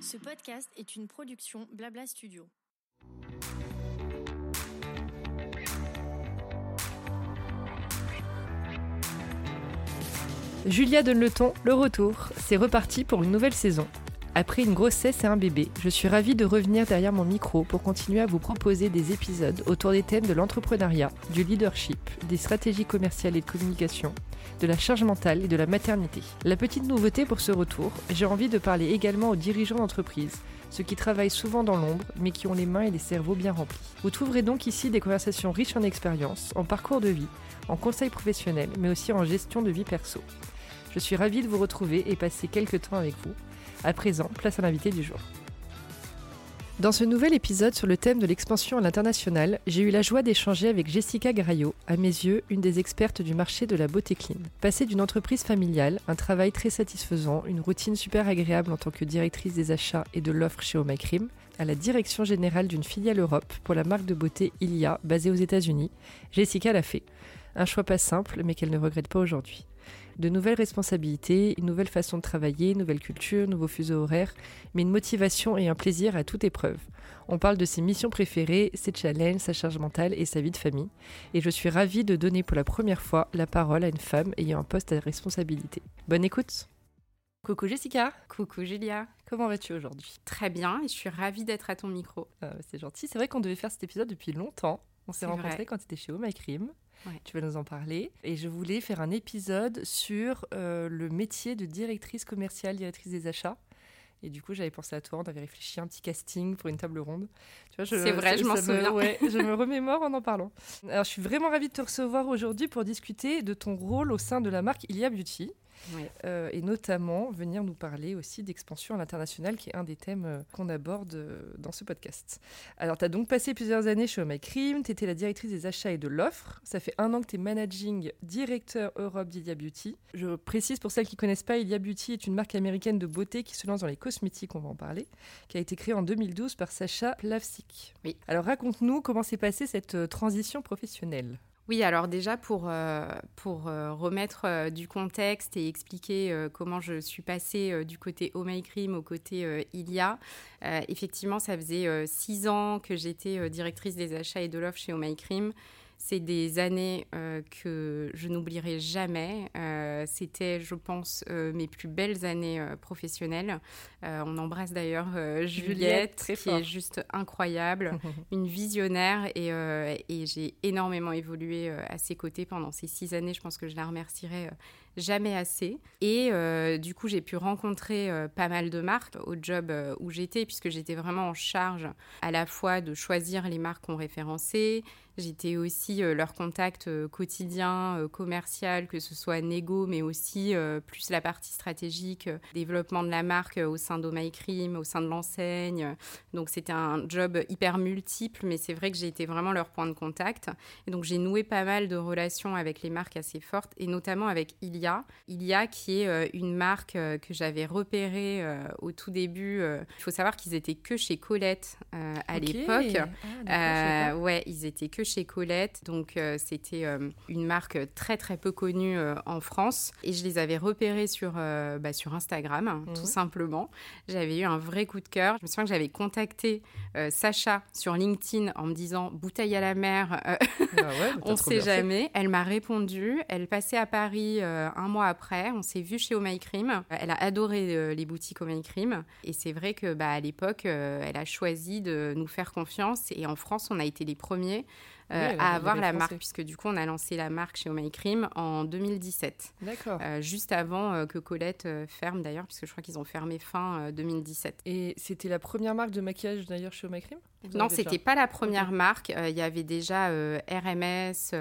Ce podcast est une production Blabla Studio. Julia donne le le retour. C'est reparti pour une nouvelle saison. Après une grossesse et un bébé, je suis ravie de revenir derrière mon micro pour continuer à vous proposer des épisodes autour des thèmes de l'entrepreneuriat, du leadership, des stratégies commerciales et de communication, de la charge mentale et de la maternité. La petite nouveauté pour ce retour, j'ai envie de parler également aux dirigeants d'entreprise, ceux qui travaillent souvent dans l'ombre mais qui ont les mains et les cerveaux bien remplis. Vous trouverez donc ici des conversations riches en expérience, en parcours de vie, en conseils professionnels mais aussi en gestion de vie perso. Je suis ravie de vous retrouver et passer quelques temps avec vous. À présent, place à l'invité du jour. Dans ce nouvel épisode sur le thème de l'expansion à l'international, j'ai eu la joie d'échanger avec Jessica Graillot, à mes yeux une des expertes du marché de la beauté clean. Passée d'une entreprise familiale, un travail très satisfaisant, une routine super agréable en tant que directrice des achats et de l'offre chez My Cream, à la direction générale d'une filiale Europe pour la marque de beauté Ilia basée aux États-Unis, Jessica l'a fait. Un choix pas simple, mais qu'elle ne regrette pas aujourd'hui de nouvelles responsabilités, une nouvelle façon de travailler, une nouvelle culture, nouveaux fuseaux horaires, mais une motivation et un plaisir à toute épreuve. On parle de ses missions préférées, ses challenges, sa charge mentale et sa vie de famille. Et je suis ravie de donner pour la première fois la parole à une femme ayant un poste à responsabilité. Bonne écoute Coucou Jessica Coucou Julia Comment vas-tu aujourd'hui? Très bien et je suis ravie d'être à ton micro. Euh, c'est gentil, c'est vrai qu'on devait faire cet épisode depuis longtemps. On s'est rencontrés quand tu étais chez Oh My Tu vas nous en parler. Et je voulais faire un épisode sur euh, le métier de directrice commerciale, directrice des achats. Et du coup, j'avais pensé à toi, on avait réfléchi à un petit casting pour une table ronde. C'est vrai, je m'en souviens. Ouais, je me remémore en en parlant. Alors, je suis vraiment ravie de te recevoir aujourd'hui pour discuter de ton rôle au sein de la marque Ilia Beauty. Euh, et notamment venir nous parler aussi d'expansion à l'international, qui est un des thèmes euh, qu'on aborde euh, dans ce podcast. Alors, tu as donc passé plusieurs années chez My Cream, tu étais la directrice des achats et de l'offre. Ça fait un an que tu es managing directeur Europe d'Ilia Beauty. Je précise pour celles qui ne connaissent pas, Ilia Beauty est une marque américaine de beauté qui se lance dans les cosmétiques, on va en parler, qui a été créée en 2012 par Sacha Plavsik. Oui. Alors, raconte-nous comment s'est passée cette transition professionnelle. Oui, alors déjà pour, euh, euh, remettre euh, du contexte et expliquer comment je suis passée du côté Oh My Cream au côté Ilia, effectivement ça faisait six ans que j'étais directrice des achats et de l'offre chez Oh My Cream. C'est des années euh, que je n'oublierai jamais. Euh, c'était, je pense, euh, mes plus belles années professionnelles. on embrasse d'ailleurs Juliette, qui est juste incroyable, une visionnaire, et, et j'ai énormément évolué à ses côtés pendant ces six années. Je pense que je la remercierai jamais assez. Et du coup, j'ai pu rencontrer pas mal de marques au job où j'étais, puisque j'étais vraiment en charge à la fois de choisir les marques qu'on référençait, J'étais aussi euh, leur contact euh, quotidien, euh, commercial, que ce soit négo, mais aussi plus la partie stratégique, développement de la marque au sein Cream, au sein de l'enseigne. Donc c'était un job hyper multiple, mais c'est vrai que j'ai été vraiment leur point de contact. Et donc j'ai noué pas mal de relations avec les marques assez fortes, et notamment avec Ilia. Ilia qui est une marque que j'avais repérée au tout début. Il faut savoir qu'ils étaient que chez Colette à l'époque. Ah, ouais, ils étaient que chez Colette. Donc, euh, c'était euh, une marque très, très peu connue euh, en France. Et je les avais repérés sur, bah, sur Instagram, tout mhm. simplement. J'avais eu un vrai coup de cœur. Je me souviens que j'avais contacté Sacha sur LinkedIn en me disant bouteille à la mer, ah on ne sait jamais. Elle m'a répondu. Elle passait à Paris un mois après. On s'est vu chez Oh Cream. Elle a adoré les boutiques Oh Cream. Et c'est vrai que bah, à l'époque, elle a choisi de nous faire confiance. Et en France, on a été les premiers euh, à avoir la marque, puisque du coup, on a lancé la marque chez Oh My Cream en 2017. D'accord. Euh, juste avant euh, que Colette ferme d'ailleurs, puisque je crois qu'ils ont fermé fin 2017. Et c'était la première marque de maquillage d'ailleurs chez Oh My Cream non, c'était pas la première marque. Il y avait déjà RMS,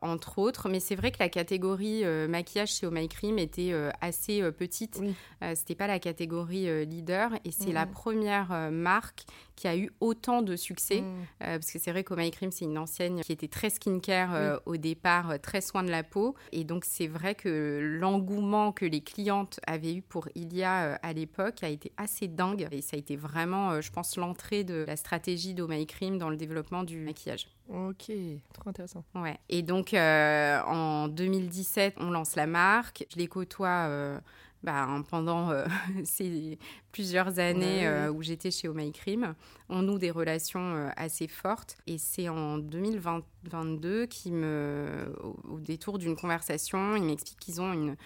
entre autres. Mais c'est vrai que la catégorie maquillage chez Oh My Cream était assez petite. Oui. c'était pas la catégorie leader. Et c'est la première marque qui a eu autant de succès. Mm. parce que c'est vrai qu'O My Cream, c'est une ancienne qui était très skincare euh, au départ, euh, très soin de la peau. Et donc, c'est vrai que l'engouement que les clientes avaient eu pour Ilia euh, à l'époque a été assez dingue. Et ça a été vraiment, je pense, l'entrée de la stratégie d'O My Cream dans le développement du maquillage. Ok, trop intéressant. Ouais. Et donc, en 2017, on lance la marque. Je les côtoie bah, pendant ces plusieurs années où j'étais chez Oh My Cream, on noue des relations assez fortes. Et c'est en 2022 qui me, au détour d'une conversation, il m'explique qu'ils ont une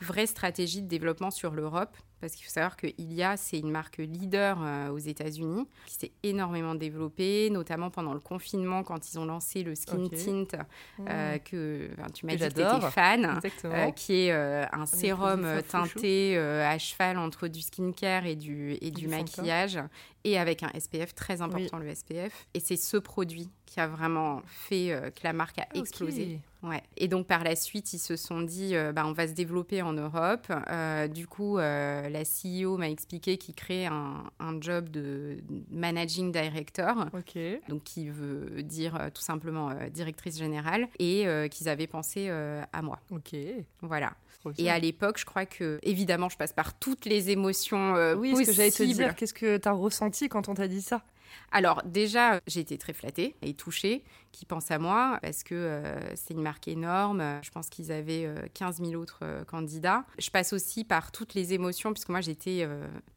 vraie stratégie de développement sur l'Europe parce qu'il faut savoir que Ilia, c'est une marque leader euh, aux États-Unis, qui s'est énormément développée, notamment pendant le confinement, quand ils ont lancé le Skin Tint, euh, mmh. que tu m'as dit que tu étais fan, euh, qui est un sérum teinté à cheval entre du skincare et du, et du maquillage, et avec un SPF très important, le SPF. Et c'est ce produit qui a vraiment fait que la marque a explosé. Ouais. Et donc par la suite, ils se sont dit, bah, on va se développer en Europe. du coup, la CEO m'a expliqué qu'il crée un, job de managing director, donc qui veut dire euh, tout simplement euh, directrice générale, et euh, qu'ils avaient pensé à moi. Ok. Voilà. Et à l'époque, je crois que, évidemment, je passe par toutes les émotions oui, ce que j'allais te dire. Qu'est-ce que tu as ressenti quand on t'a dit ça? Alors déjà, j'ai été très flattée et touchée qu'ils pensent à moi parce que euh, c'est une marque énorme. Je pense qu'ils avaient 15 euh, 000 autres euh, candidats. Je passe aussi par toutes les émotions puisque moi j'étais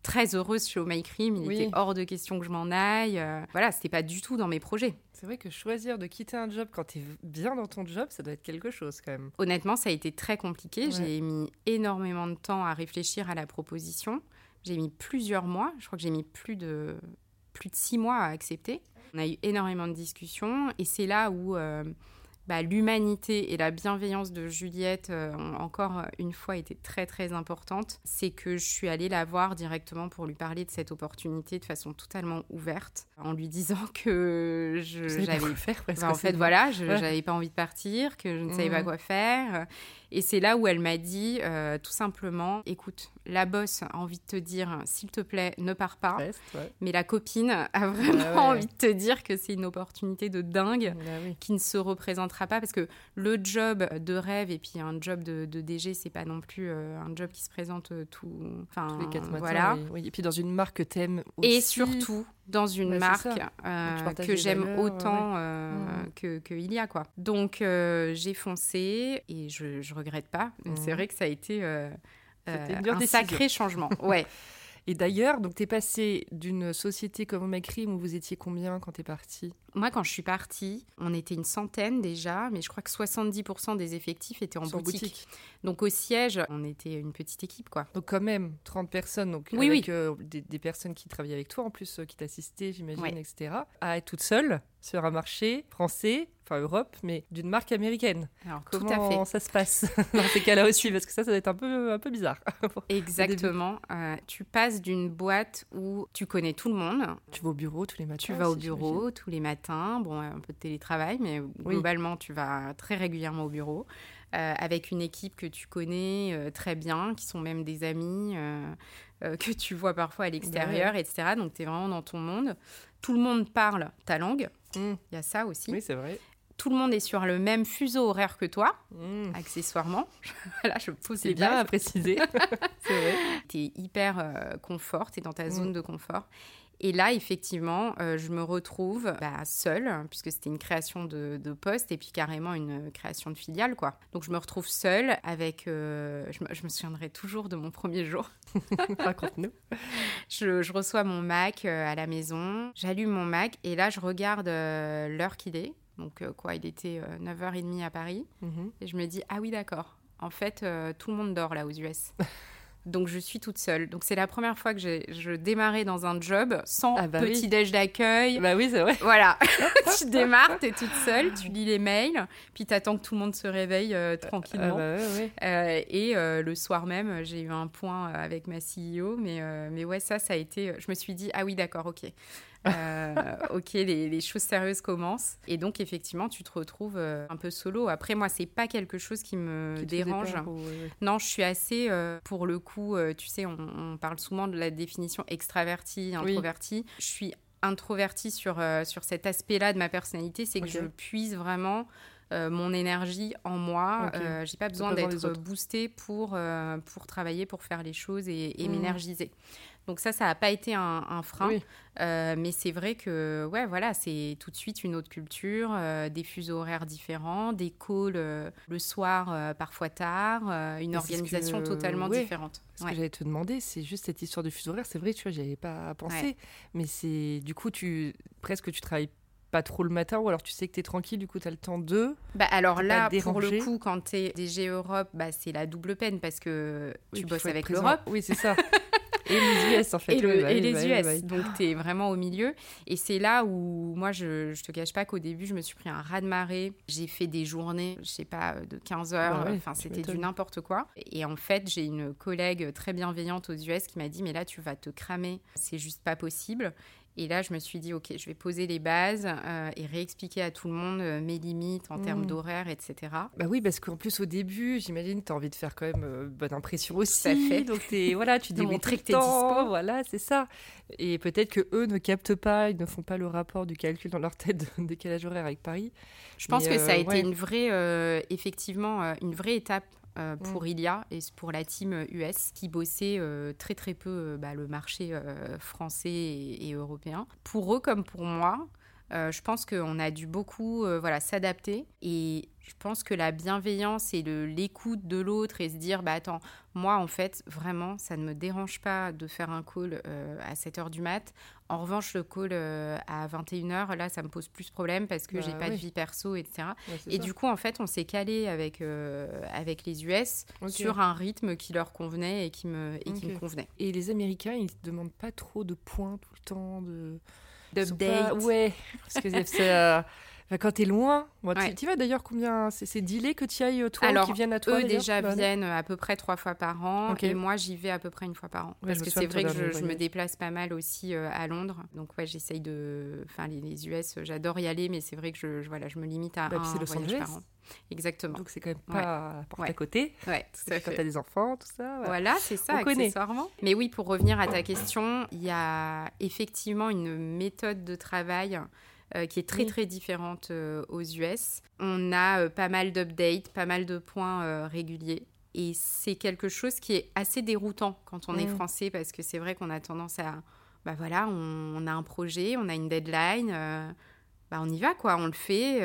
très heureuse chez Oh My Cream. Il était hors de question que je m'en aille. voilà, c'était pas du tout dans mes projets. C'est vrai que choisir de quitter un job quand tu es bien dans ton job, ça doit être quelque chose quand même. Honnêtement, ça a été très compliqué. J'ai mis énormément de temps à réfléchir à la proposition. J'ai mis plusieurs mois. Je crois que j'ai mis plus de plus de six mois à accepter. On a eu énormément de discussions et c'est là où euh, bah, l'humanité et la bienveillance de Juliette euh, ont encore une fois été très très importantes. C'est que je suis allée la voir directement pour lui parler de cette opportunité de façon totalement ouverte, en lui disant que j'avais faire. Bah, en fait, voilà, je n'avais pas envie de partir, que je ne savais pas mmh. quoi faire. Et c'est là où elle m'a dit euh, tout simplement, écoute, la bosse a envie de te dire, s'il te plaît, ne pars pas. Mais la copine a vraiment ah envie de te dire que c'est une opportunité de dingue bah qui ne se représentera pas parce que le job de rêve et puis un job de, de DG, c'est pas non plus euh, un job qui se présente euh, tout, enfin, tous les quatre matins. Voilà. Et puis dans une marque que t'aimes aussi. Et surtout dans une marque que j'aime autant mmh. que, que, il y a quoi. Donc j'ai foncé et je, je regrette pas. C'est mmh. vrai que ça a été euh, euh, un sacré changement. Ouais. Et d'ailleurs, donc tu es passé d'une société comme Omacrim où vous étiez combien quand tu es parti Moi, quand je suis partie, on était une centaine déjà, mais je crois que 70% des effectifs étaient en boutique. Donc au siège, on était une petite équipe, quoi. Donc quand même, 30 personnes, donc oui, avec euh, des, personnes qui travaillaient avec toi en plus, qui t'assistaient, j'imagine, etc. À être toute seule sur un marché français, enfin Europe, mais d'une marque américaine. Alors, Comment ça se passe dans ces cas-là aussi? Parce que ça, ça doit être un peu, un peu bizarre. Exactement. Euh, tu passes d'une boîte où tu connais tout le monde. Tu vas au bureau tous les matins. Tu vas au bureau tous les matins. Bon, un peu de télétravail, mais globalement, tu vas très régulièrement au bureau. Euh, avec une équipe que tu connais euh, très bien, qui sont même des amis, que tu vois parfois à l'extérieur, bah etc. Donc, tu es vraiment dans ton monde. Tout le monde parle ta langue. Mm. Il y a ça aussi. Oui, c'est vrai. Tout le monde est sur le même fuseau horaire que toi, mm. accessoirement. voilà, je pose C'est bien à préciser. c'est vrai. Tu es hyper euh, confort, tu es dans ta mm. zone de confort. Et là, effectivement, euh, je me retrouve bah, seule, puisque c'était une création de, poste et puis carrément une création de filiale, quoi. Donc, je me retrouve seule avec. Euh, je, me, souviendrai toujours de mon premier jour. Raconte-nous. je, je, reçois mon Mac euh, à la maison, j'allume mon Mac et là, je regarde l'heure qu'il est. Donc, quoi, il était 9h30 à Paris. Mhm. Et je me dis, ah oui, d'accord. En fait, tout le monde dort là aux US. Donc je suis toute seule. Donc c'est la première fois que je démarrais dans un job sans ah bah petit déj d'accueil. Bah oui, c'est vrai. Voilà. tu démarres, tu es toute seule, tu lis les mails, puis tu attends que tout le monde se réveille euh, tranquillement. Ah bah euh, et euh, le soir même, j'ai eu un point avec ma CEO. Mais, mais ouais, ça, ça a été... Je me suis dit, ah oui, d'accord, ok. Euh, ok, les, choses sérieuses commencent. Et donc, effectivement, tu te retrouves euh, un peu solo. Après, moi, c'est pas quelque chose qui me dérange. Non, je suis assez, euh, pour le coup, tu sais, on, parle souvent de la définition extraverti, introverti. Je suis introvertie sur, sur cet aspect-là de ma personnalité, c'est que je puise vraiment mon énergie en moi. Ok. J'ai pas besoin d'être boostée pour, pour travailler, pour faire les choses et, et Mhm. m'énergiser. Donc ça, ça n'a pas été un, un frein. Oui. Euh, mais c'est vrai que, ouais, voilà, c'est tout de suite une autre culture, euh, des fuseaux horaires différents, des calls euh, le soir, parfois tard, une Et organisation que- totalement ouais, différente. Ce Ouais. que j'allais te demander, c'est juste cette histoire de fuseau horaire. C'est vrai, tu vois, j'y avais pas pensé. Mais c'est du coup, tu presque tu travailles pas trop le matin ou alors tu sais que tu es tranquille, du coup tu as le temps de. Bah, alors là, pour le coup, quand tu es DG Europe, bah, c'est la double peine parce que Oui, tu bosses avec l'Europe. Oui, c'est ça. Et les US en fait. et, le- bah et les bah US. bah. Donc, tu es vraiment au milieu. Et c'est là où, moi, je, je te cache pas qu'au début, je me suis pris un raz de marée. J'ai fait des journées, je sais pas, de 15 heures. Ouais, enfin, c'était du n'importe quoi. Et en fait, j'ai une collègue très bienveillante aux US qui m'a dit Mais là, tu vas te cramer. C'est juste pas possible. Et là, je me suis dit, OK, je vais poser les bases euh, et réexpliquer à tout le monde euh, mes limites en termes Mm. d'horaire, etc. Bah oui, parce qu'en plus au début, j'imagine, tu as envie de faire quand même euh, bonne impression aussi. à fait. Donc t'es, voilà, tu dis montrer que le temps, dispo. Voilà, c'est ça. Et peut-être que eux ne captent pas, ils ne font pas le rapport du calcul dans leur tête de décalage horaire avec Paris. Je pense que ça a euh, été une vraie, effectivement, une vraie étape euh, Mm. pour Ilia et pour la team euh, US qui bossait euh, très très peu euh, bah, le marché euh, français et, et européen. Pour eux comme pour moi, euh, je pense qu'on a dû beaucoup euh, voilà, s'adapter et je pense que la bienveillance et l'écoute de l'autre et se dire bah attends moi en fait vraiment ça ne me dérange pas de faire un call euh, à 7h du mat en revanche le call euh, à 21h là ça me pose plus problème parce que Bah j'ai pas oui. de vie perso etc Ouais, et ça. du coup, en fait, on s'est calé avec, euh, avec les US sur un rythme qui leur convenait et qui me, et qui me convenait. Et les Américains, ils ne demandent pas trop de points tout le temps, de... D'update. pas- Ouais, parce que c'est... euh, enfin, quand t'es loin, bon, tu- Ouais. tu vas d'ailleurs combien C'est dealé que tu ailles toi Alors, qui viennent à toi Eux déjà viennent à peu près trois fois par an Ok. et moi j'y vais à peu près une fois par an. Ouais, Parce que c'est vrai que je, je me déplace pas mal aussi euh, à Londres. Donc ouais, j'essaye de... Enfin, les, les US, euh, j'adore y aller, mais c'est vrai que je, je- voilà, je me limite à Bah, un voyage Angeles. par an. Exactement. Donc c'est quand même Ouais. pas à la porte Ouais. à côté. ouais, tout à quand fait. t'as des enfants, tout ça. voilà. Voilà, c'est ça, On connaît. accessoirement. Mais oui, pour revenir à ta question, il y a effectivement une méthode de travail euh, qui est très Oui. très différente euh, aux US. On a euh, pas mal d'updates, pas mal de points réguliers. Et c'est quelque chose qui est assez déroutant quand on est Mm. français parce que c'est vrai qu'on a tendance à... Bah voilà, on, on a un projet, on a une deadline, bah on y va quoi, on le fait.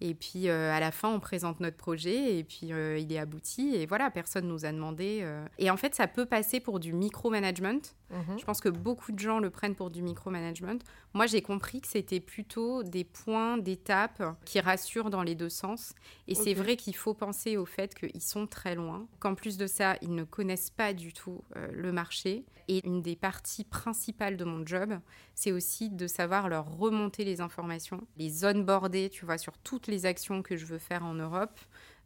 et puis à la fin, on présente notre projet et puis il est abouti. Et voilà, personne nous a demandé. Et en fait, ça peut passer pour du micromanagement. Mhm. Je pense que beaucoup de gens le prennent pour du micromanagement. Moi, j'ai compris que c'était plutôt des points d'étape qui rassurent dans les deux sens. Et c'est vrai qu'il faut penser au fait qu'ils sont très loin, qu'en plus de ça, ils ne connaissent pas du tout euh, le marché. Et une des parties principales de mon job, c'est aussi de savoir leur remonter les informations, les onboarder, tu vois, sur toutes les actions que je veux faire en Europe.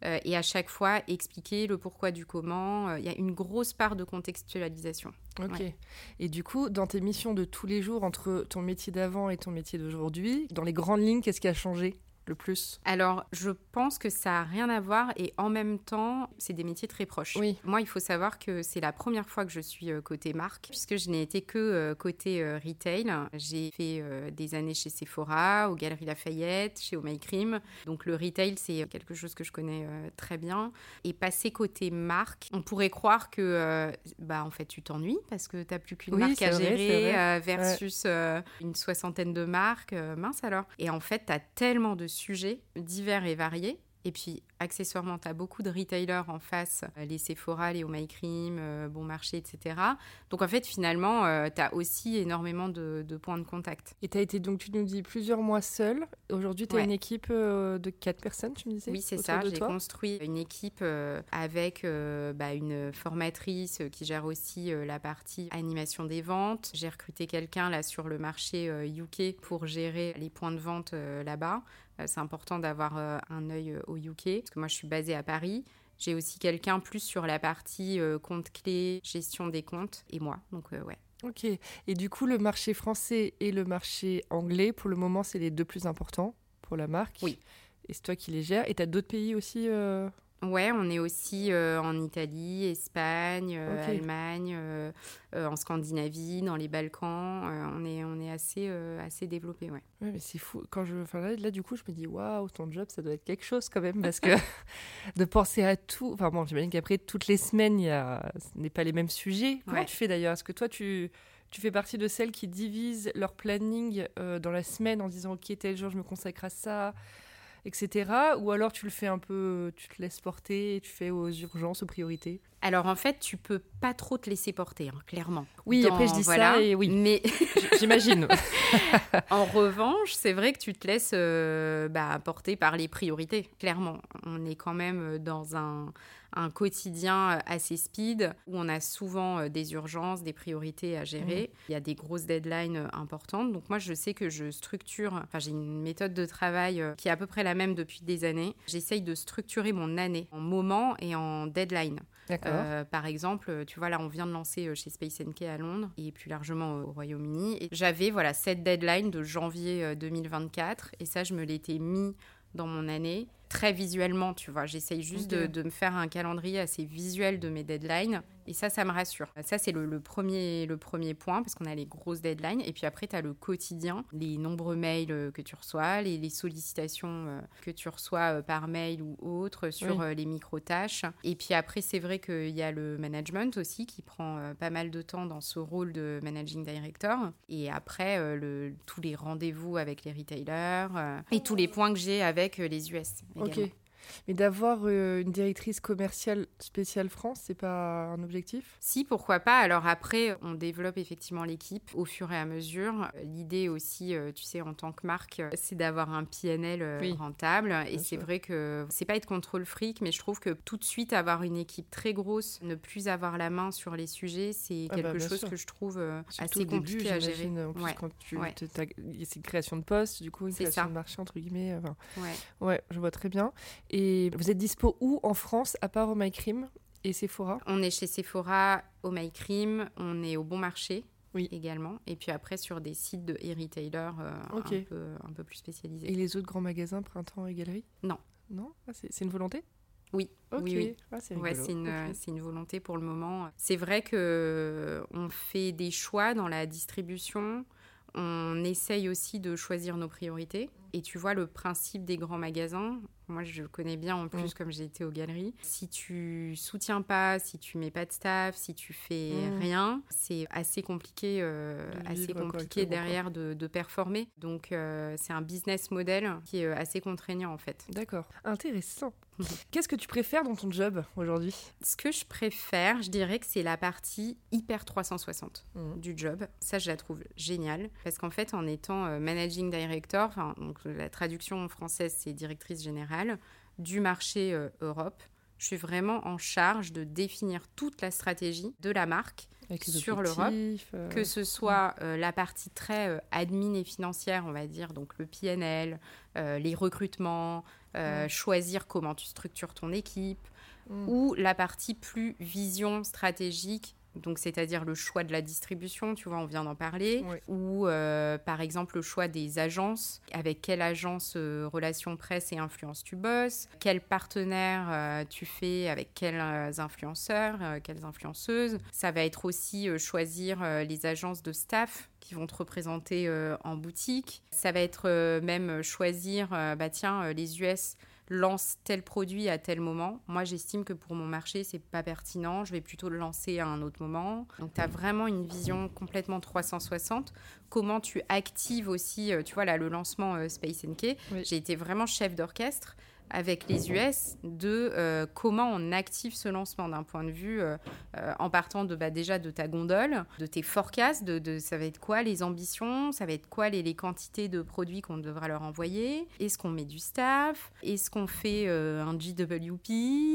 Euh, et à chaque fois, expliquer le pourquoi du comment. Euh, Il y a une grosse part de contextualisation. Ok. Ouais. Et du coup, dans tes missions de tous les jours, entre ton métier d'avant et ton métier d'aujourd'hui, dans les grandes lignes, qu'est-ce qui a changé? Le plus Alors, je pense que ça n'a rien à voir et en même temps, c'est des métiers très proches. Oui. Moi, il faut savoir que c'est la première fois que je suis euh, côté marque, puisque je n'ai été que euh, côté euh, retail. J'ai fait des années chez Sephora, aux Galeries Lafayette, chez Oh My Cream. Donc, le retail, c'est quelque chose que je connais très bien. Et passer côté marque, on pourrait croire que, bah, en fait, tu t'ennuies parce que tu n'as plus qu'une Oui, marque à vrai, gérer versus une soixantaine de marques. mince alors. Et en fait, tu as tellement de sujets divers et variés. Et puis, accessoirement, tu as beaucoup de retailers en face, euh, les Sephora, les Oh My Cream, euh, Bon Marché, etc. Donc, en fait, finalement, tu as aussi énormément de, de points de contact. Et tu as été, donc tu nous dis, plusieurs mois seule. Aujourd'hui, tu as Ouais. une équipe euh, de quatre personnes, tu me disais Oui, c'est ça. J'ai construit une équipe euh, avec euh, bah, une formatrice euh, qui gère aussi euh, la partie animation des ventes. J'ai recruté quelqu'un là sur le marché euh, UK pour gérer les points de vente euh, là-bas. Euh, c'est important d'avoir euh, un œil euh, au UK parce que moi je suis basée à Paris. J'ai aussi quelqu'un plus sur la partie compte clé, gestion des comptes et moi. Donc ouais. Ok. Et du coup, le marché français et le marché anglais, pour le moment, c'est les deux plus importants pour la marque. Oui. Et c'est toi qui les gères. Et tu as d'autres pays aussi euh, Ouais, on est aussi en Italie, Espagne, Allemagne, en Scandinavie, dans les Balkans. on, est, on est assez, assez développé, ouais. Ouais, mais c'est fou. Quand je, enfin là, du coup, je me dis, waouh, ton job, ça doit être quelque chose quand même, parce que de penser à tout. Enfin bon, j'imagine qu'après toutes les semaines, il y a, ce n'est pas les mêmes sujets. Comment tu fais d'ailleurs? Est-ce que toi, tu tu fais partie de celles qui divisent leur planning euh, dans la semaine en disant ok tel jour je me consacre à ça, etc. Ou alors tu le fais un peu, tu te laisses porter, et tu fais aux urgences, aux priorités. Alors en fait, tu peux pas trop te laisser porter, hein, clairement. Oui, après je dis ça et oui. Mais j'imagine. en revanche, c'est vrai que tu te laisses euh, bah, porter par les priorités, clairement. On est quand même dans un un quotidien euh, assez speed où on a souvent euh, des urgences, des priorités à gérer. Mmh. Il y a des grosses deadlines euh, importantes. Donc moi, je sais que je structure, enfin j'ai une méthode de travail qui est à peu près la même depuis des années. J'essaye de structurer mon année en moments et en deadline. Euh, par exemple, tu vois, là, on vient de lancer chez Space NK à Londres et plus largement au Royaume-Uni. Et j'avais, voilà, cette deadline de janvier 2024 et ça, je me l'étais mis dans mon année très visuellement, tu vois. J'essaye juste de, de, me faire un calendrier assez visuel de mes deadlines et ça, ça me rassure. Ça, c'est le, premier, le premier point, parce qu'on a les grosses deadlines. Et puis après, tu as le quotidien, les nombreux mails euh, que tu reçois, les, sollicitations euh, que tu reçois euh, par mail ou autre sur les micro-tâches. Et puis après, c'est vrai qu'il y a le management aussi qui prend pas mal de temps dans ce rôle de managing director. Et après, le, tous les rendez-vous avec les retailers et tous les points que j'ai avec les US. Également. Mais d'avoir euh, une directrice commerciale spéciale France, c'est pas un objectif? Si, pourquoi pas. Alors après, on développe effectivement l'équipe au fur et à mesure. L'idée aussi, euh, tu sais, en tant que marque, euh, c'est d'avoir un PNL rentable. Et c'est vrai que c'est pas être contrôle fric, mais je trouve que tout de suite avoir une équipe très grosse, ne plus avoir la main sur les sujets, c'est ah quelque bah, chose que je trouve assez compliqué à gérer. En plus, quand tu c'est une création de poste, du coup, une création de marché entre guillemets. ouais. ouais, je vois très bien. Et vous êtes dispo où en France, à part au My et Sephora? On est chez Sephora, au My on est au Bon Marché. Oui. également. Et puis après, sur des sites de e-retailers euh, un, peu, un peu plus spécialisés. Et les autres grands magasins, Printemps et Galeries? Non. Non? Ah, C'est une volonté? Oui, oui, ah, c'est une, une, volonté pour le moment. C'est vrai que on fait des choix dans la distribution. On essaye aussi de choisir nos priorités. Et tu vois, le principe des grands magasins, moi je le connais bien en plus mm. comme j'ai été aux galeries. Si tu soutiens pas, si tu mets pas de staff, si tu fais mm. rien, c'est assez compliqué, euh, assez compliqué derrière de, performer. Donc euh, c'est un business model qui est euh, assez contraignant en fait. D'accord, intéressant. Qu'est-ce que tu préfères dans ton job aujourd'hui? Ce que je préfère, je dirais que c'est la partie hyper 360 mm. du job. Ça, je la trouve géniale parce qu'en fait, en étant managing director, donc la traduction française, c'est directrice générale du marché euh, Europe. Je suis vraiment en charge de définir toute la stratégie de la marque sur l'Europe, euh, que ce soit euh, la partie très admin et financière, on va dire, donc le PNL, les recrutements, choisir comment tu structures ton équipe, mm. ou la partie plus vision stratégique donc c'est-à-dire le choix de la distribution, tu vois, on vient d'en parler, ou euh, par exemple le choix des agences, avec quelle agence euh, relation presse et influence tu bosses, quel partenaire euh, tu fais avec quels influenceurs, quelles influenceuses? Ça va être aussi choisir les agences de staff qui vont te représenter en boutique. Ça va être même choisir, bah tiens, les US lance tel produit à tel moment. Moi, j'estime que pour mon marché, c'est pas pertinent. Je vais plutôt le lancer à un autre moment. Donc, tu as vraiment une vision complètement 360. Comment tu actives aussi, euh, tu vois, là, le lancement euh, Space NK. J'ai été vraiment chef d'orchestre avec les US de euh, comment on active ce lancement d'un point de vue euh, euh, en partant de bah, déjà de ta gondole, de tes forecasts, de, ça va être quoi les ambitions, ça va être quoi les, les quantités de produits qu'on devra leur envoyer, est-ce qu'on met du staff, est-ce qu'on fait un GWP,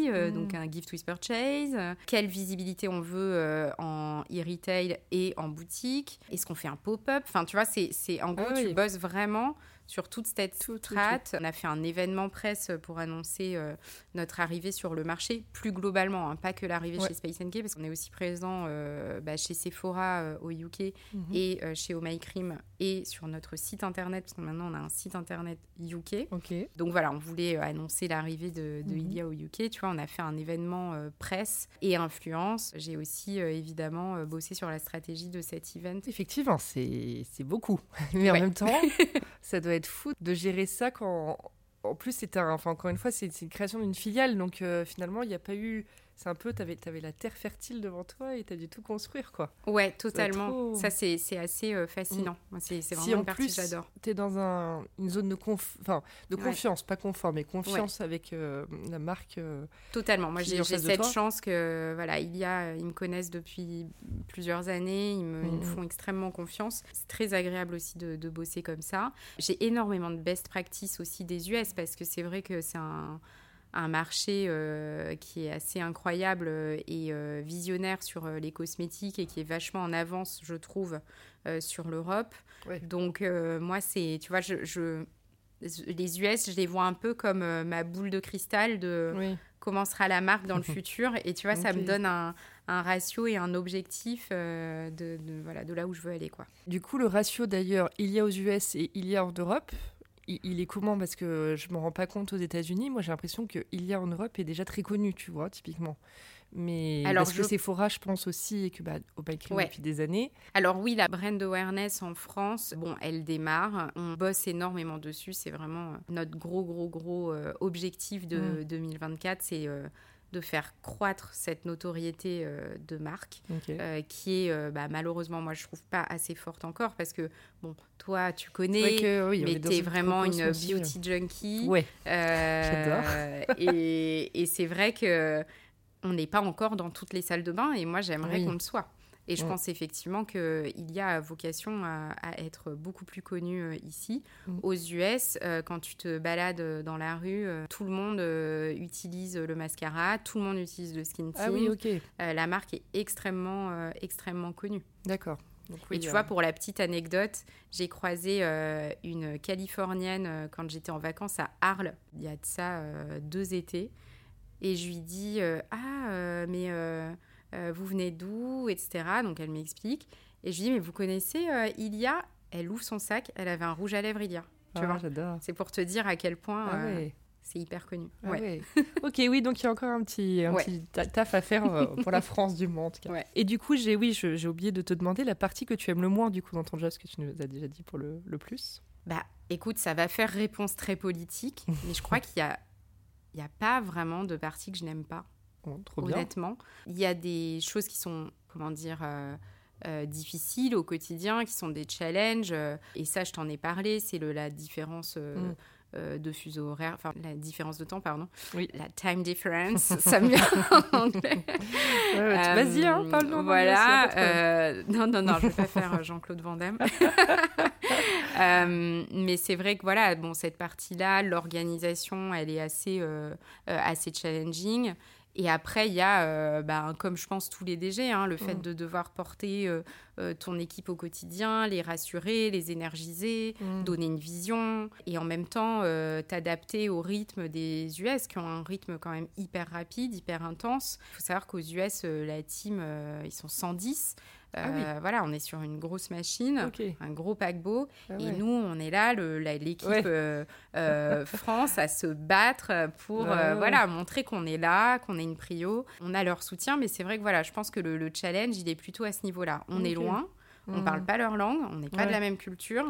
mm. donc un gift with purchase, quelle visibilité on veut en e-retail et en boutique, est-ce qu'on fait un pop-up, enfin tu vois, c'est en gros ah tu bosses vraiment sur toute cette strate. On a fait un événement presse pour annoncer euh, notre arrivée sur le marché, plus globalement, hein, pas que l'arrivée chez Space NK, parce qu'on est aussi présent euh, bah, chez Sephora euh, au UK mhm. et chez Oh My Cream et sur notre site internet, parce que maintenant on a un site internet UK. Donc voilà, on voulait annoncer l'arrivée de, de mhm. Ilia au UK. Tu vois, on a fait un événement presse et influence. J'ai aussi évidemment bossé sur la stratégie de cet event. Effectivement, c'est beaucoup. Mais en même temps, ça doit être de gérer ça quand. En plus, c'est un, enfin, encore une fois, c'est une création d'une filiale, donc euh, finalement, il n'y a pas eu c'est un peu, tu avais, avais, la terre fertile devant toi et tu as dû tout construire, quoi. Ouais, totalement. Ça, c'est assez euh, fascinant. Mm. C'est vraiment si une partie que j'adore. tu es dans un, une zone de, conf... enfin, de confiance, pas confort, mais confiance avec euh, la marque. Euh, totalement. Moi, j'ai cette chance que, voilà, il y a, ils me connaissent depuis plusieurs années, ils me, mm. font extrêmement confiance. C'est très agréable aussi de, de bosser comme ça. J'ai énormément de best practice aussi des US parce que c'est vrai que c'est un un marché euh, qui est assez incroyable euh, et euh, visionnaire sur les cosmétiques et qui est vachement en avance, je trouve, sur l'Europe. Donc, moi, c'est, tu vois, je, les US, je les vois un peu comme ma boule de cristal de comment sera la marque dans le futur. Et tu vois, ça me donne un, ratio et un objectif de, voilà, de là où je veux aller. Quoi. Du coup, le ratio d'ailleurs, il y a aux US et il y a en Europe il, est comment? Parce que je me rends pas compte aux États-Unis. Moi, j'ai l'impression qu'il y a en Europe est déjà très connu, tu vois, typiquement. Mais Alors, parce que Sephora, je pense aussi, et que bah, au depuis des années. Alors oui, la brand awareness en France, bon, elle démarre. On bosse énormément dessus. C'est vraiment euh, notre gros, gros, gros euh, objectif de 2024. Mm. C'est euh, de faire croître cette notoriété euh, de marque euh, qui est euh, bah, malheureusement moi je trouve pas assez forte encore parce que bon toi tu connais mais tu es vraiment une beauty junkie. Ouais. J'adore. et, et c'est vrai que on n'est pas encore dans toutes les salles de bain et moi j'aimerais qu'on le soit et je pense effectivement qu'il y a vocation à, être beaucoup plus connu euh, ici. Mm. Aux US, euh, quand tu te balades dans la rue, euh, tout le monde utilise le mascara, tout le monde utilise le skin tint. Ah oui, ok. la marque est extrêmement, extrêmement connue. D'accord. et tu vois, pour la petite anecdote, j'ai croisé une Californienne quand j'étais en vacances à Arles, il y a de ça deux étés. Et je lui dis Ah, mais euh, vous venez d'où, etc. Donc elle m'explique. Et je lui dis, mais vous connaissez euh, Ilia? Elle ouvre son sac, elle avait un rouge à lèvres Ilia. Tu ah, j'adore. C'est pour te dire à quel point ah euh, c'est hyper connu. Ah ouais. ok, oui, donc il y a encore un petit, un petit taf à faire pour la France du monde. Et du coup, j'ai oui, j'ai oublié de te demander la partie que tu aimes le moins du coup dans ton job, ce que tu nous as déjà dit pour le, le plus. Bah, écoute, ça va faire réponse très politique, mais je crois qu'il y a, il y a pas vraiment de partie que je n'aime pas honnêtement. Il y a des choses qui sont, comment dire, euh, euh, difficiles au quotidien, qui sont des challenges. Euh, et ça, je t'en ai parlé, c'est la différence. Mm. de fuseau horaire, enfin la différence de temps, pardon. Oui. La time difference, ça me vient en anglais. Vas-y, hein, parle-nous Voilà. non, non, non, je vais pas faire Jean-Claude Van Damme. mais c'est vrai que voilà, bon, cette partie-là, l'organisation, elle est assez, assez challenging. Et après, il y a, euh, bah, comme je pense tous les DG, hein, le fait mm. de devoir porter euh, euh, ton équipe au quotidien, les rassurer, les énergiser, mm. donner une vision, et en même temps t'adapter au rythme des US, qui ont un rythme quand même hyper rapide, hyper intense. Il faut savoir qu'aux US, la team, ils sont 110. Ah euh, voilà, on est sur une grosse machine, un gros paquebot, ah et nous, on est là, l'équipe euh, euh, France, à se battre pour voilà montrer qu'on est là, qu'on est une prio. On a leur soutien, mais c'est vrai que voilà, je pense que le, challenge, il est plutôt à ce niveau-là. On est loin, on ne parle pas leur langue, on n'est pas de la même culture,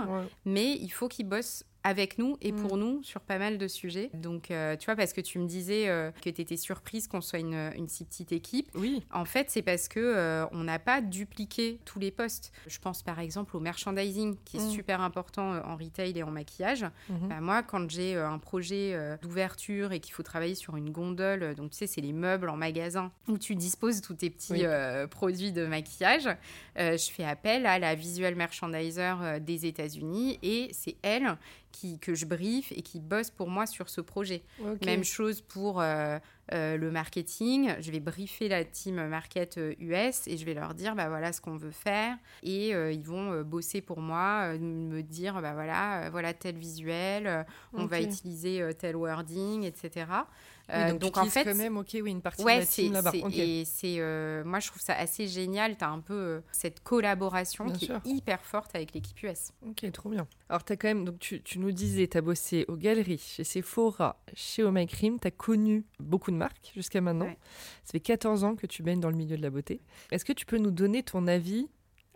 mais il faut qu'ils bossent avec nous et pour mm. nous sur pas mal de sujets. Donc, euh, tu vois, parce que tu me disais euh, que tu étais surprise qu'on soit une, une, si petite équipe. Oui. En fait, c'est parce que euh, on n'a pas dupliqué tous les postes. Je pense par exemple au merchandising, qui est mm. super important en retail et en maquillage. Mm-hmm. Bah, moi, quand j'ai un projet d'ouverture et qu'il faut travailler sur une gondole, donc tu sais, c'est les meubles en magasin où tu disposes tous tes petits produits de maquillage, je fais appel à la visual merchandiser des États-Unis et c'est elle qui, que je briefe et qui bossent pour moi sur ce projet. Même chose pour euh, euh, le marketing. Je vais briefer la team market euh, US et je vais leur dire bah voilà ce qu'on veut faire et euh, ils vont euh, bosser pour moi, euh, me dire bah voilà euh, voilà tel visuel, euh, on va utiliser euh, tel wording, etc. Oui, Euh, donc, donc tu en fait quand même, ok, oui, une partie de Ouais, la c'est, team là-bas. et c'est, euh, moi je trouve ça assez génial. Tu as un peu euh, cette collaboration Bien qui sûr. est hyper forte avec l'équipe US. Ok, trop bien. Alors, as quand même, donc tu, tu nous disais, tu as bossé aux galeries, chez Sephora, chez Oh My Cream, tu as connu beaucoup de marques jusqu'à maintenant. Ouais. Ça fait 14 ans que tu baignes dans le milieu de la beauté. Est-ce que tu peux nous donner ton avis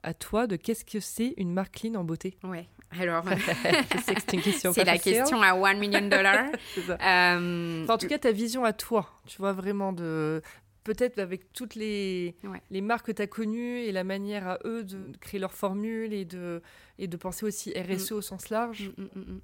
à toi de qu'est-ce que c'est une marque clean en beauté? Ouais. Alors, c'est une question c'est pas la facile, question à 1 million dollars. Euh, Enfin, en tout cas, ta vision à toi, tu vois vraiment de peut-être avec toutes les, Ouais. les marques que tu as connues et la manière à eux de créer leurs formules et de, et de penser aussi RSE au sens large. Mm, mm, mm, mm.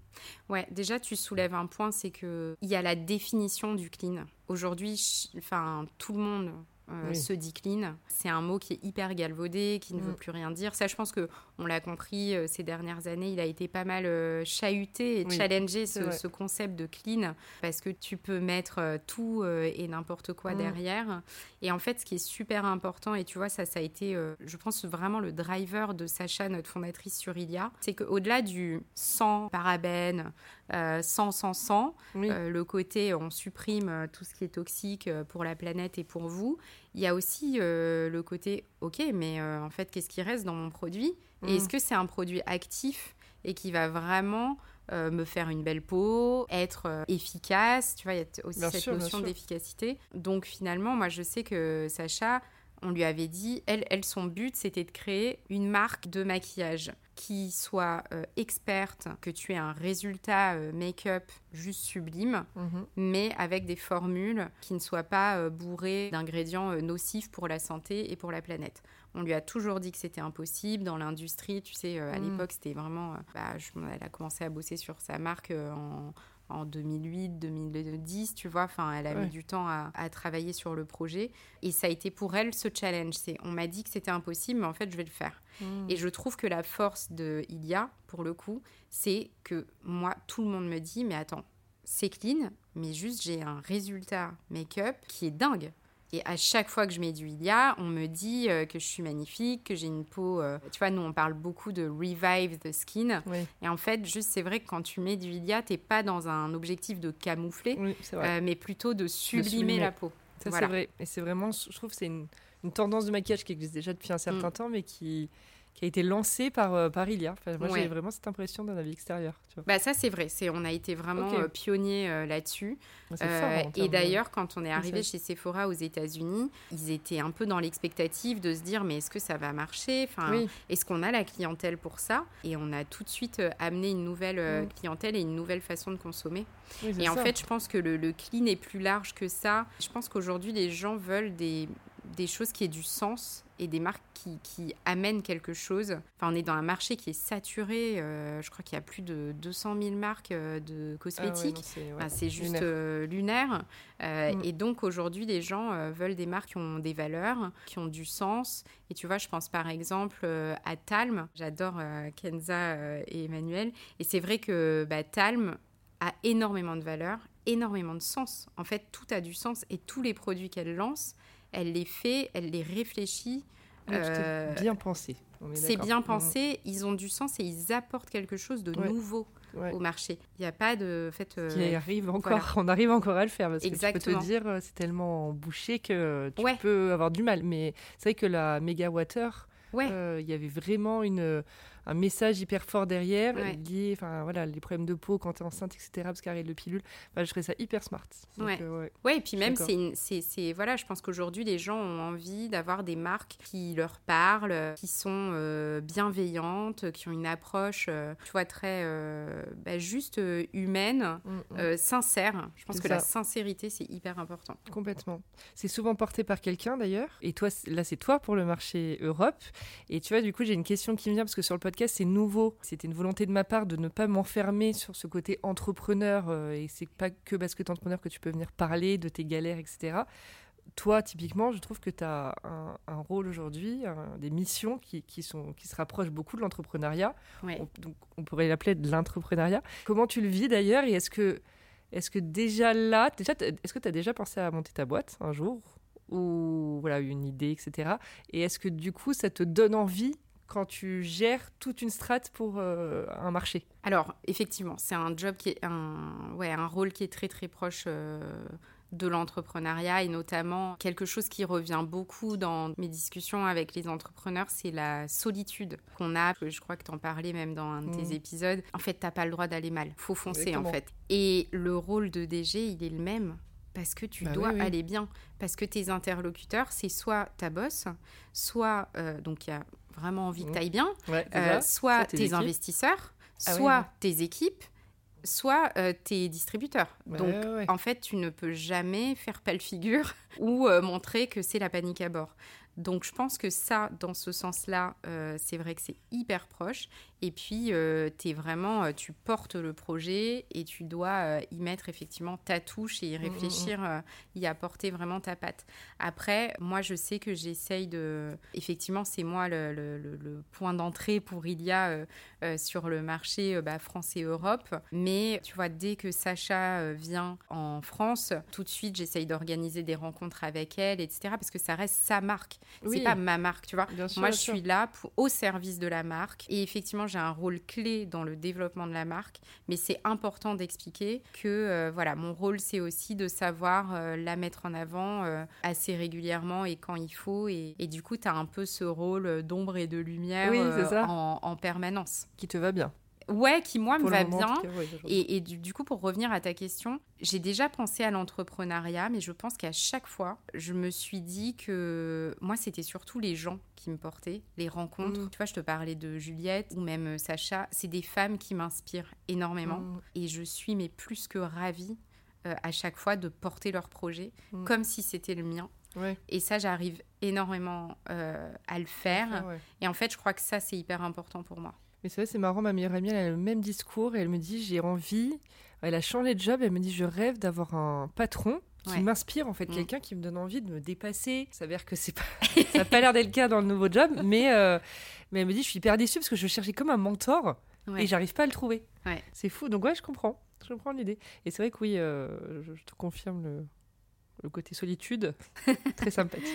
Ouais, déjà tu soulèves un point, c'est que il y a la définition du clean. Aujourd'hui, enfin tout le monde euh, Oui. se dit clean. C'est un mot qui est hyper galvaudé, qui ne veut Mm. plus rien dire. Ça, je pense que on l'a compris euh, ces dernières années. Il a été pas mal euh, chahuté et Oui, challengé ce, concept de clean parce que tu peux mettre euh, tout et n'importe quoi Mm. derrière. Et en fait, ce qui est super important, et tu vois, ça, ça a été, je pense, vraiment le driver de Sacha, notre fondatrice sur Ilia, c'est qu'au-delà du sans parabènes, euh, sans, sans, sans, Oui. euh, le côté on supprime euh, tout ce qui est toxique euh, pour la planète et pour vous, il y a aussi euh, le côté ok, mais en fait, qu'est-ce qui reste dans mon produit? Et Mm. est-ce que c'est un produit actif et qui va vraiment euh, me faire une belle peau, être euh, efficace? Tu vois, il y a aussi Bien cette sûr, notion d'efficacité. Donc finalement, moi, je sais que Sacha, on lui avait dit, elle, elle son but, c'était de créer une marque de maquillage qui soit euh, experte, que tu aies un résultat euh, make-up juste sublime, Mhm. mais avec des formules qui ne soient pas euh, bourrées d'ingrédients nocifs pour la santé et pour la planète. On lui a toujours dit que c'était impossible. Dans l'industrie, tu sais, à Mm. l'époque, c'était vraiment... bah, je- elle a commencé à bosser sur sa marque en, en 2008, 2010, tu vois. Enfin, elle a Ouais. mis du temps à, à travailler sur le projet. Et ça a été pour elle ce challenge. C'est, on m'a dit que c'était impossible, mais en fait, je vais le faire. Mm. Et je trouve que la force de Ilia, pour le coup, c'est que moi, tout le monde me dit, mais attends, c'est clean, mais juste j'ai un résultat make-up qui est dingue. Et à chaque fois que je mets du Ilia, on me dit euh, que je suis magnifique, que j'ai une peau. euh, tu vois, nous, on parle beaucoup de revive the skin. Oui, Et en fait, juste, c'est vrai que quand tu mets du Ilia, t'es pas dans un objectif de camoufler, oui euh, mais plutôt de sublimer, sublimer. la peau. Ça, voilà. c'est vrai. Et c'est vraiment, je trouve, c'est une, une tendance de maquillage qui existe déjà depuis un certain Mm. temps, mais qui, qui a été lancée par, euh, par Ilia. Enfin, moi, Ouais. j'ai vraiment cette impression d'un avis extérieur. Tu vois. Bah ça c'est vrai, c'est on a été vraiment Ok. euh, pionniers euh, là-dessus. En et de- d'ailleurs, quand on est arrivé chez Sephora aux États-Unis, ils étaient un peu dans l'expectative de se dire mais est-ce que ça va marcher? Enfin, Oui, est-ce qu'on a la clientèle pour ça? Et on a tout de suite amené une nouvelle Mm. clientèle et une nouvelle façon de consommer. oui, Et en fait, je pense que le, le clean est plus large que ça. Je pense qu'aujourd'hui, les gens veulent des, des choses qui aient du sens et des marques qui, qui amènent quelque chose. Enfin, on est dans un marché qui est saturé. euh, je crois qu'il y a plus de 200 000 marques euh, de Ah ouais, cosmétiques. c'est- ouais. Enfin, c'est juste Lunaire. euh, lunaire. Mm. Et donc aujourd'hui, les gens veulent des marques qui ont des valeurs, qui ont du sens. Et tu vois, je pense par exemple à Talm. J'adore Kenza et Emmanuel. Et c'est vrai que bah, Talm a énormément de valeur, énormément de sens. En fait, tout a du sens et tous les produits qu'elle lance, elle les fait, elle les réfléchit. Est euh, bien pensé. c'est bien Mhm. pensé, ils ont du sens et ils apportent quelque chose de Ouais. nouveau Ouais. au marché. Il n'y a pas de fait. euh, Qui arrive encore, voilà. on arrive encore à le faire parce que Exactement. tu peux te dire euh, c'est tellement bouché que tu Ouais. peux avoir du mal. Mais c'est vrai que la Mega Water, Ouais. euh, il y avait vraiment une, un message hyper fort derrière, Ouais. lié, enfin voilà, les problèmes de peau quand tu es enceinte, etc. Parce qu'arrête de pilule, enfin, je trouvais ça hyper smart. Donc, Ouais. euh, ouais. Ouais, et puis même, c'est, une- c'est, c'est- voilà, je pense qu'aujourd'hui, les gens ont envie d'avoir des marques qui leur parlent, qui sont euh, bienveillantes, qui ont une approche, euh, tu vois, très euh, bah, juste euh, humaine, Mm, mm. euh, sincère. Je pense que ça. la sincérité, c'est hyper important. Complètement. C'est souvent porté par quelqu'un d'ailleurs. Et toi, là, c'est toi pour le marché Europe. Et tu vois, du coup, j'ai une question qui me vient parce que sur le podcast, c'est nouveau. C'était une volonté de ma part de ne pas m'enfermer sur ce côté entrepreneur. euh, et c'est pas que parce que tu es entrepreneur que tu peux venir parler de tes galères, etc. toi, typiquement, je trouve que tu as un, rôle aujourd'hui, des missions qui, qui, sont, qui se rapprochent beaucoup de l'entrepreneuriat. donc, on pourrait l'appeler de l'entrepreneuriat. Comment tu le vis d'ailleurs Et est-ce que, est que déjà là, déjà, est-ce que tu as déjà pensé à monter ta boîte un jour? Ou voilà, une idée, etc. Et est-ce que du coup, ça te donne envie quand tu gères toute une strate pour euh, un marché Alors, effectivement, c'est un job qui est un, ouais, un rôle qui est très très proche euh, de l'entrepreneuriat et notamment quelque chose qui revient beaucoup dans mes discussions avec les entrepreneurs, c'est la solitude qu'on a. Je crois que tu en parlais même dans un de tes mmh. épisodes. En fait, t'as pas le droit d'aller mal. Faut foncer en fait. Et le rôle de DG, il est le même parce que tu bah dois aller bien. Parce que tes interlocuteurs, c'est soit ta boss, soit, euh, donc il y a vraiment envie que mmh. tu ailles bien, euh, soit, tes, investisseurs, ah soit tes équipes, soit euh, tes distributeurs. Donc, en fait, tu ne peux jamais faire pelle figure ou euh, montrer que c'est la panique à bord. Donc, je pense que ça, dans ce sens-là, c'est vrai que c'est hyper proche. Et puis, euh, es vraiment, euh, tu portes le projet et tu dois euh, y mettre effectivement ta touche et y mm, mm, mm. réfléchir, y apporter vraiment ta patte. Après, moi, je sais que j'essaye de... Effectivement, c'est moi le, le, point d'entrée pour Ilia sur le marché bah, France et Europe. Mais tu vois, dès que Sacha vient en France, tout de suite, j'essaye d'organiser des rencontres avec elle, etc. Parce que ça reste sa marque. C'est pas ma marque, tu vois. moi, je suis là pour, au service de la marque. Et effectivement, j'ai un rôle clé dans le développement de la marque, mais c'est important d'expliquer que euh, voilà, mon rôle, c'est aussi de savoir euh, la mettre en avant euh, assez régulièrement et quand il faut. Et, du coup, tu as un peu ce rôle d'ombre et de lumière en, en permanence. Qui te va bien. Ouais, qui moi me va bien. et, du, coup, pour revenir à ta question, j'ai déjà pensé à l'entrepreneuriat, mais je pense qu'à chaque fois, je me suis dit que moi, c'était surtout les gens qui me portaient, les rencontres. Mm. Tu vois, je te parlais de Juliette ou même euh, Sacha. C'est des femmes qui m'inspirent énormément. Mm. Et je suis mais plus que ravie euh, à chaque fois de porter leur projet mm. comme si c'était le mien. Et ça, j'arrive énormément euh, à le faire. Et en fait, je crois que ça, c'est hyper important pour moi. Mais c'est vrai, c'est marrant, ma meilleure amie, elle a le même discours et elle me dit j'ai envie, elle a changé de job, elle me dit je rêve d'avoir un patron qui m'inspire en fait, mm. quelqu'un qui me donne envie de me dépasser. Ça s'avère que c'est pas, ça n'a pas l'air d'être le cas dans le nouveau job, mais, euh, mais elle me dit je suis hyper déçue parce que je cherchais comme un mentor et j'arrive pas à le trouver. C'est fou, donc ouais, je comprends, je comprends l'idée. Et c'est vrai que oui, euh, je, te confirme le, le côté solitude, très sympathique.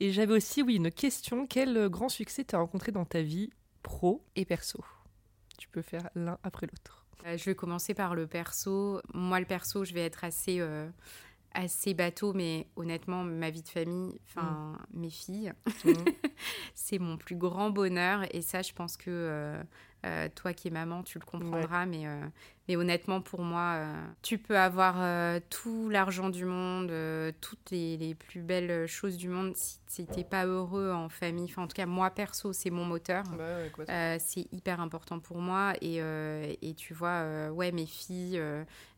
Et j'avais aussi, oui, une question. Quel grand succès tu as rencontré dans ta vie pro et perso. Tu peux faire l'un après l'autre. Euh, je vais commencer par le perso. Moi, le perso, je vais être assez, euh, assez bateau, mais honnêtement, ma vie de famille, enfin, mm. mes filles, c'est mon plus grand bonheur. Et ça, je pense que euh, toi qui es maman, tu le comprendras, mais mais honnêtement, pour moi, euh, tu peux avoir euh, tout l'argent du monde, euh, toutes les, plus belles choses du monde. Si tu n'es pas heureux en famille, enfin, en tout cas, moi, perso, c'est mon moteur. Bah c'est hyper important pour moi. Et, et tu vois, ouais, mes filles,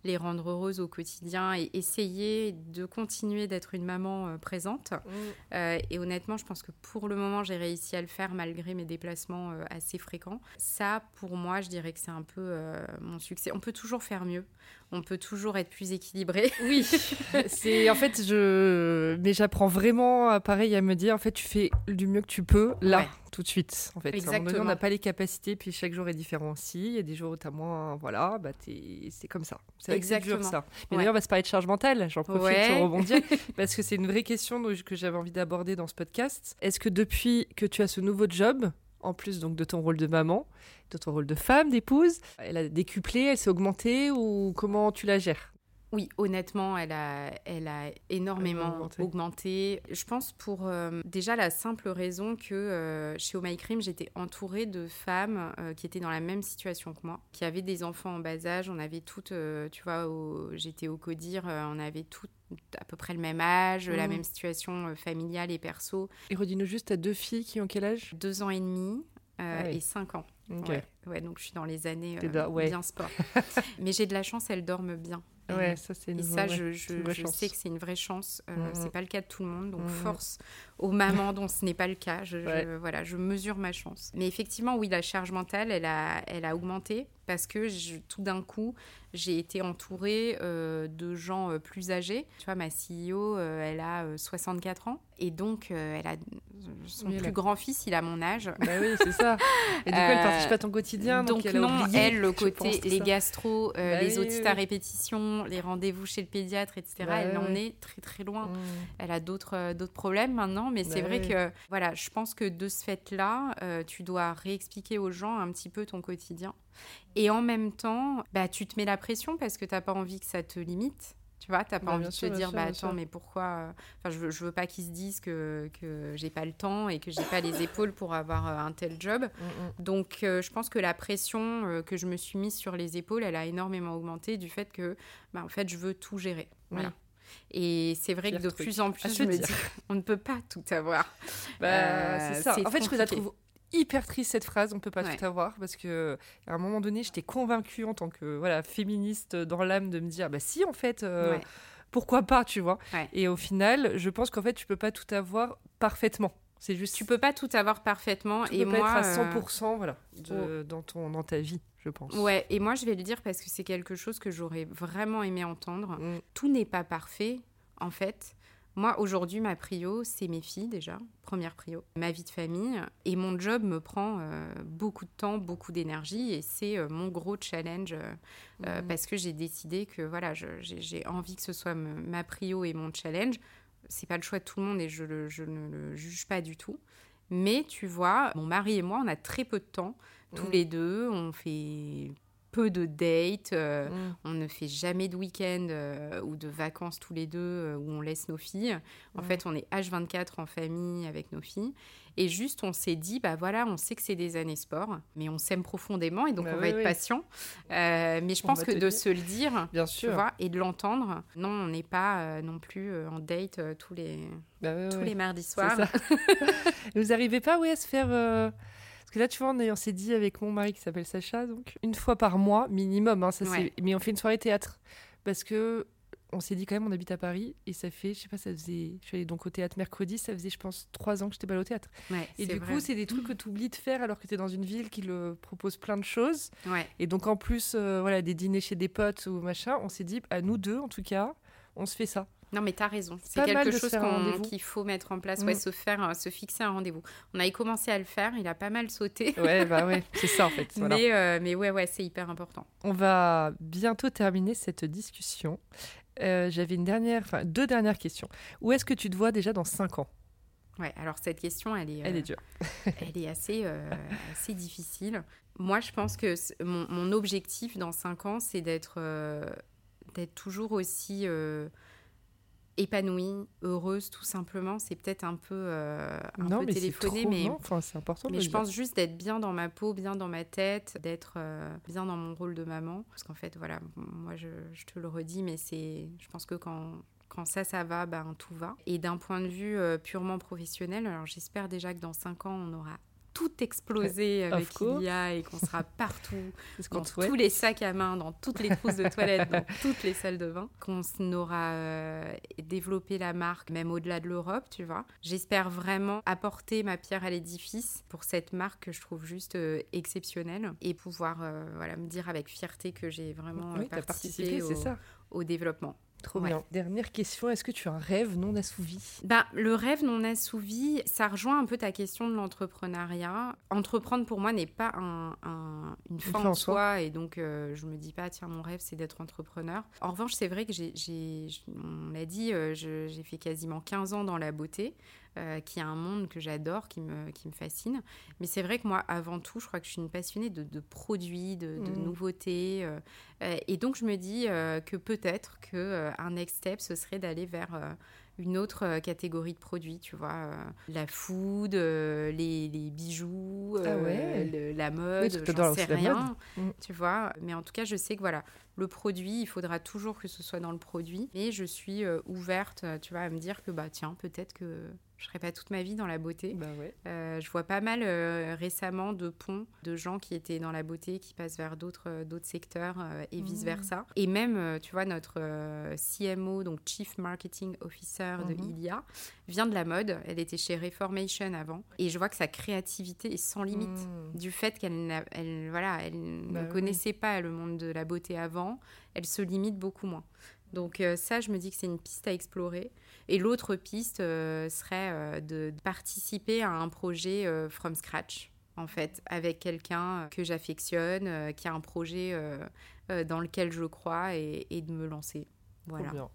les rendre heureuses au quotidien et essayer de continuer d'être une maman présente. Mmh. et honnêtement, je pense que pour le moment, j'ai réussi à le faire malgré mes déplacements assez fréquents. Ça, pour moi, je dirais que c'est un peu mon succès on peut toujours faire mieux. On peut toujours être plus équilibré. Oui, c'est en fait je, mais j'apprends vraiment pareil à me dire en fait tu fais du mieux que tu peux là tout de suite. En fait, Exactement. on n'a pas les capacités, puis chaque jour est différent aussi. Il y a des jours où tu as moins, voilà, bah c'est comme ça. C'est Exactement. ça. Mais d'ailleurs, on va se parler de charge mentale. J'en profite pour rebondir parce que c'est une vraie question que j'avais envie d'aborder dans ce podcast. Est-ce que depuis que tu as ce nouveau job, en plus donc de ton rôle de maman, de ton rôle de femme, d'épouse. Elle a décuplé, elle s'est augmentée ou comment tu la gères? Oui, honnêtement, elle a, elle a énormément augmenté. Je pense pour euh, déjà la simple raison que euh, chez Oh My Cream, j'étais entourée de femmes euh, qui étaient dans la même situation que moi, qui avaient des enfants en bas âge. On avait toutes, tu vois, j'étais au CODIR, on avait toutes à peu près le même âge, la mmh. même situation familiale et perso. Et redis-nous juste, tu deux filles qui ont quel âge? Deux ans et demi. Ah et cinq ans. Ouais. donc je suis dans les années bien sport. Mais j'ai de la chance, elles dorment bien. Ouais, ça c'est Et ça, je, je, sais que c'est une vraie chance. Euh, mm, C'est mm. pas le cas de tout le monde, donc mm, force aux mamans dont ce n'est pas le cas. Je, voilà, je mesure ma chance. Mais effectivement, oui, la charge mentale, elle a, elle a augmenté. Parce que je, tout d'un coup, j'ai été entourée euh, de gens euh, plus âgés. Tu vois, ma CEO, euh, elle a 64 ans. Et donc, elle a son plus grand fils, il a mon âge. Bah oui, c'est ça. Et du coup, elle participe à ton quotidien. Donc, donc elle non, oublié, elle, le côté, les gastro, Bah les oui, oui, à répétition, les rendez-vous chez le pédiatre, etc., Bah elle en est très, très loin. Mmh. Elle a d'autres d'autres problèmes maintenant, mais c'est Bah vrai oui. que voilà, je pense que de ce fait-là, tu dois réexpliquer aux gens un petit peu ton quotidien. Et en même temps, bah, tu te mets la pression parce que tu n'as pas envie que ça te limite. Tu vois, tu n'as pas Bah, envie de sûr, te dire, bah attends, mais pourquoi euh, Enfin, je veux, je veux pas qu'ils se disent que, que j'ai pas le temps et que j'ai pas les épaules pour avoir euh, un tel job. Mm, mm. Donc, euh, je pense que la pression euh, que je me suis mise sur les épaules, elle a énormément augmenté du fait que, bah, en fait, je veux tout gérer. Oui. Voilà. Et c'est vrai Pire que de truc plus en plus, je me dire. dis, on ne peut pas tout avoir. Bah, Euh, c'est ça. En fait, je compliqué. trouve hyper triste cette phrase. On peut pas Ouais. tout avoir parce que à un moment donné, j'étais convaincue en tant que voilà féministe dans l'âme de me dire bah si en fait. euh, Ouais. Pourquoi pas, tu vois Ouais. Et au final, je pense qu'en fait, tu peux pas tout avoir parfaitement. C'est juste Tu peux pas tout avoir parfaitement. tu et peux pas moi, être à euh, 100% voilà, de- dans, ton, dans ta vie, je pense. Ouais, et moi je vais le dire parce que c'est quelque chose que j'aurais vraiment aimé entendre. Mm. Tout n'est pas parfait, en fait. Moi, aujourd'hui, ma prio, c'est mes filles déjà, première prio, ma vie de famille. Et mon job me prend euh, beaucoup de temps, beaucoup d'énergie. Et c'est euh, mon gros challenge euh, Mhm. parce que j'ai décidé que voilà, j'ai envie que ce soit ma prio et mon challenge. C'est pas le choix de tout le monde et je, le- je ne le juge pas du tout. Mais tu vois, mon mari et moi, on a très peu de temps. Tous Mhm. les deux, on fait peu de dates. euh, Mm. on ne fait jamais de week-end euh, ou de vacances tous les deux euh, où on laisse nos filles. En Ouais. fait, on est H24 en famille avec nos filles. Et juste, on s'est dit, bah voilà, on sait que c'est des années sport, mais on s'aime profondément et donc Bah on va oui, être oui. patient. Euh, mais je On pense que de dire. se le dire, Bien tu sûr. vois, et de l'entendre, non, on n'est pas euh, non plus euh, en date tous les, Bah tous les mardis soirs. vous arrivez pas ouais, à se faire. Que là, tu vois, on, est- on s'est dit avec mon mari qui s'appelle Sacha, donc une fois par mois minimum. hein, ça, c'est- Ouais. Mais on fait une soirée théâtre. Parce que on s'est dit quand même, on habite à Paris et ça fait, je sais pas, ça faisait. Je suis allée donc au théâtre mercredi, ça faisait, je pense, trois ans que j'étais pas allée au théâtre. Ouais, Et du vrai. coup, c'est des trucs que tu oublies de faire alors que tu es dans une ville qui le propose plein de choses. Ouais. Et donc, en plus, euh, voilà, des dîners chez des potes ou machin, on s'est dit, à nous deux, en tout cas, on se fait ça. Non, mais t'as raison. C'est quelque chose qu'il faut mettre en place, Mm. ouais, se faire, euh, se fixer un rendez-vous. On avait commencé à le faire, il a pas mal sauté. Ouais, bah ouais, c'est ça en fait. voilà. Mais, euh, mais ouais, ouais, c'est hyper important. On va bientôt terminer cette discussion. Euh, J'avais une dernière, enfin deux dernières questions. Où est-ce que tu te vois déjà dans 5 ans? Ouais, alors cette question, elle est, Elle est dure. elle est assez, euh, assez difficile. Moi, je pense que mon, mon objectif dans 5 ans, c'est d'être d'être toujours aussi épanouie, heureuse, tout simplement. C'est peut-être un peu, euh, un non, peu mais téléphoné, trop, mais non, enfin, c'est important. Mais je dire. pense juste d'être bien dans ma peau, bien dans ma tête, d'être euh, bien dans mon rôle de maman. Parce qu'en fait, voilà, moi, je, je te le redis, mais c'est, je pense que quand, quand ça, ça va, ben, tout va. Et d'un point de vue euh, purement professionnel, alors j'espère déjà que dans 5 ans, on aura tout explosé avec course. Ilia et qu'on sera partout, ce dans tous les sacs à main, dans toutes les trousses de toilette, dans toutes les salles de bain, qu'on aura euh, développé la marque même au-delà de l'Europe, tu vois. J'espère vraiment apporter ma pierre à l'édifice pour cette marque que je trouve juste euh, exceptionnelle et pouvoir euh, voilà, me dire avec fierté que j'ai vraiment euh, Oui, participé, participé, c'est au, ça. au développement. Trop Ouais. bien. Dernière question, est-ce que tu as un rêve non assouvi? Ben, le rêve non assouvi, ça rejoint un peu ta question de l'entrepreneuriat. Entreprendre pour moi n'est pas un- un- une fin, en soi. soi et donc euh, je me dis pas tiens mon rêve c'est d'être entrepreneur. En revanche c'est vrai que j'ai, on l'a dit, euh, j'ai fait quasiment 15 ans dans la beauté. Euh, qui est un monde que j'adore, qui me, qui me fascine. Mais c'est vrai que moi, avant tout, je crois que je suis une passionnée de, de produits, de, de Mhm. nouveautés. euh, euh, et donc, je me dis euh, que peut-être que un next step, ce serait d'aller vers une autre catégorie de produits, tu vois, la food, euh, les, les bijoux, Ah euh, le- la Oui, mode, tu j'en sais rien, mode. Mm. tu vois. Mais en tout cas, je sais que voilà, le produit, il faudra toujours que ce soit dans le produit. Mais je suis euh, ouverte, tu vois, à me dire que bah tiens, peut-être que Je serai pas toute ma vie dans la beauté. Bah ouais. Euh, je vois pas mal euh, récemment de ponts de gens qui étaient dans la beauté qui passent vers d'autres euh, d'autres secteurs et vice versa. Et même, tu vois, notre CMO, donc Chief Marketing Officer de Mhm. Ilia, vient de la mode. Elle était chez Reformation avant, et je vois que sa créativité est sans limite. Mm. Du fait qu'elle elle, voilà, elle Bah ne oui. connaissait pas le monde de la beauté avant, elle se limite beaucoup moins. Donc euh, ça, je me dis que c'est une piste à explorer. Et l'autre piste euh, serait euh, de participer à un projet from scratch, en fait, avec quelqu'un que j'affectionne, qui a un projet dans lequel je crois et, et de me lancer. Trop Voilà. bien.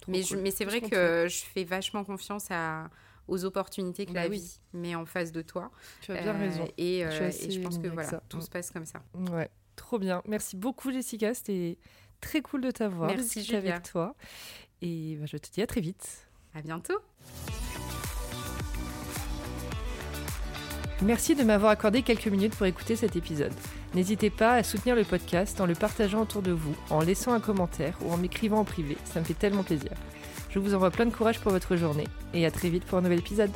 Trop Mais, cool. mais c'est vrai que je fais vachement confiance à, aux opportunités que Bah la oui. vie met en face de toi. Tu as bien Euh, raison. Et, Je euh, et pense que voilà, ça. tout Mm. se passe comme ça. Ouais, trop bien. Merci beaucoup Jessica, c'était très cool de t'avoir, Merci, Julia. avec toi. Et bah, je te dis à très vite. À bientôt. Merci de m'avoir accordé quelques minutes pour écouter cet épisode. N'hésitez pas à soutenir le podcast en le partageant autour de vous, en laissant un commentaire ou en m'écrivant en privé, ça me fait tellement plaisir. Je vous envoie plein de courage pour votre journée et à très vite pour un nouvel épisode.